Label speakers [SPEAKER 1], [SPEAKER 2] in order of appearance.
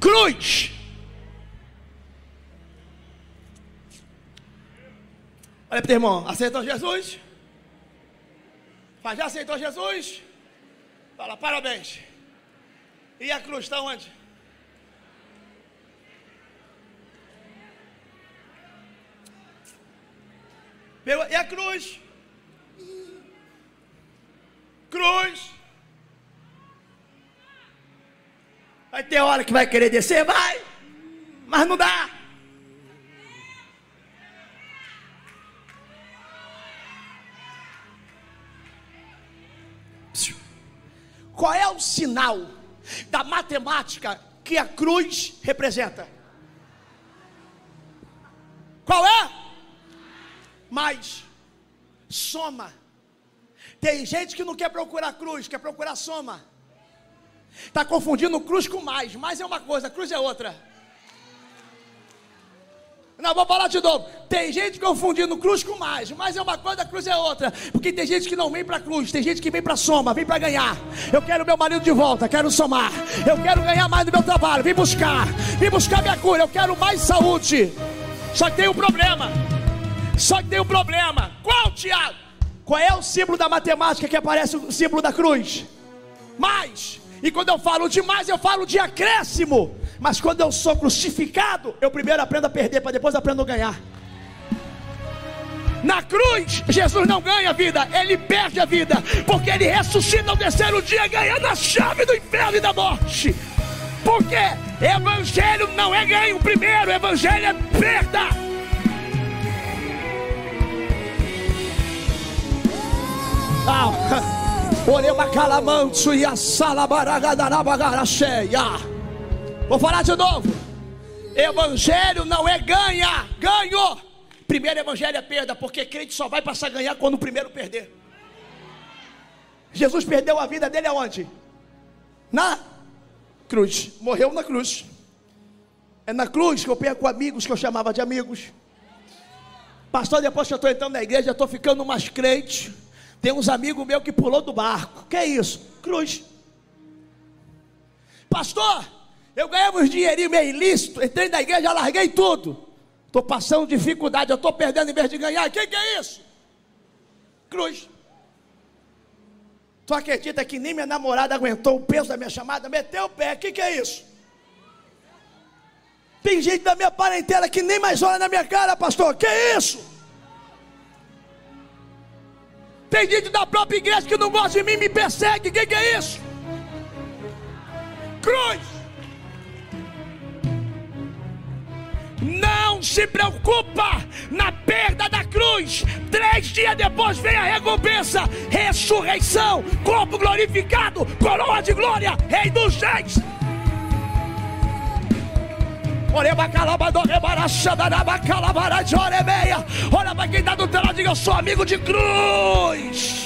[SPEAKER 1] cruz. Olha para o irmão, aceitou Jesus? Mas já aceitou Jesus? Fala, parabéns. E a cruz está onde? E a cruz? Cruz. Vai ter hora que vai querer descer? Vai. Mas não dá. Qual é o sinal da matemática que a cruz representa? Qual é? Mais. Soma. Tem gente que não quer procurar cruz, quer procurar soma. Está confundindo cruz com mais. Mais é uma coisa, cruz é outra. Não, vou falar de novo. Tem gente confundindo cruz com mais. Mais é uma coisa, cruz é outra. Porque tem gente que não vem para cruz, tem gente que vem para soma, vem para ganhar. Eu quero meu marido de volta, quero somar. Eu quero ganhar mais no meu trabalho, vim buscar. Vim buscar minha cura, eu quero mais saúde. Só que tem um problema. Só que tem um problema. Qual, Tiago? Qual é o símbolo da matemática que aparece o símbolo da cruz? Mais. E quando eu falo de mais, eu falo de acréscimo. Mas quando eu sou crucificado, eu primeiro aprendo a perder, para depois aprendo a ganhar. Na cruz, Jesus não ganha a vida, ele perde a vida, porque ele ressuscita ao terceiro dia, ganhando a chave do inferno e da morte. Porque evangelho não é ganho primeiro, evangelho é perda. Ah. E a. Vou falar de novo. Evangelho não é ganha, ganho. Primeiro evangelho é perda, porque crente só vai passar a ganhar quando o primeiro perder. Jesus perdeu a vida dele aonde? Na cruz. Morreu na cruz. É na cruz que eu perco amigos que eu chamava de amigos. Pastor, depois que eu estou entrando na igreja, estou ficando mais crente. Tem uns amigos meus que pulou do barco. Que é isso? Cruz. Pastor, eu ganhava uns dinheirinho meio ilícito, entrei na igreja, larguei tudo. Estou passando dificuldade, eu estou perdendo em vez de ganhar. Que, que é isso? Cruz. Tu acredita que nem minha namorada aguentou o peso da minha chamada? Meteu o pé, que, que é isso? Tem gente da minha parentela que nem mais olha na minha cara, pastor. Que é isso? Tem gente da própria igreja que não gosta de mim, me persegue. O que, que é isso? Cruz. Não se preocupa na perda da cruz. Três dias depois vem a recompensa, ressurreição, corpo glorificado, coroa de glória, rei dos reis. Olha para quem está do teu lado, diga: Eu sou amigo de cruz.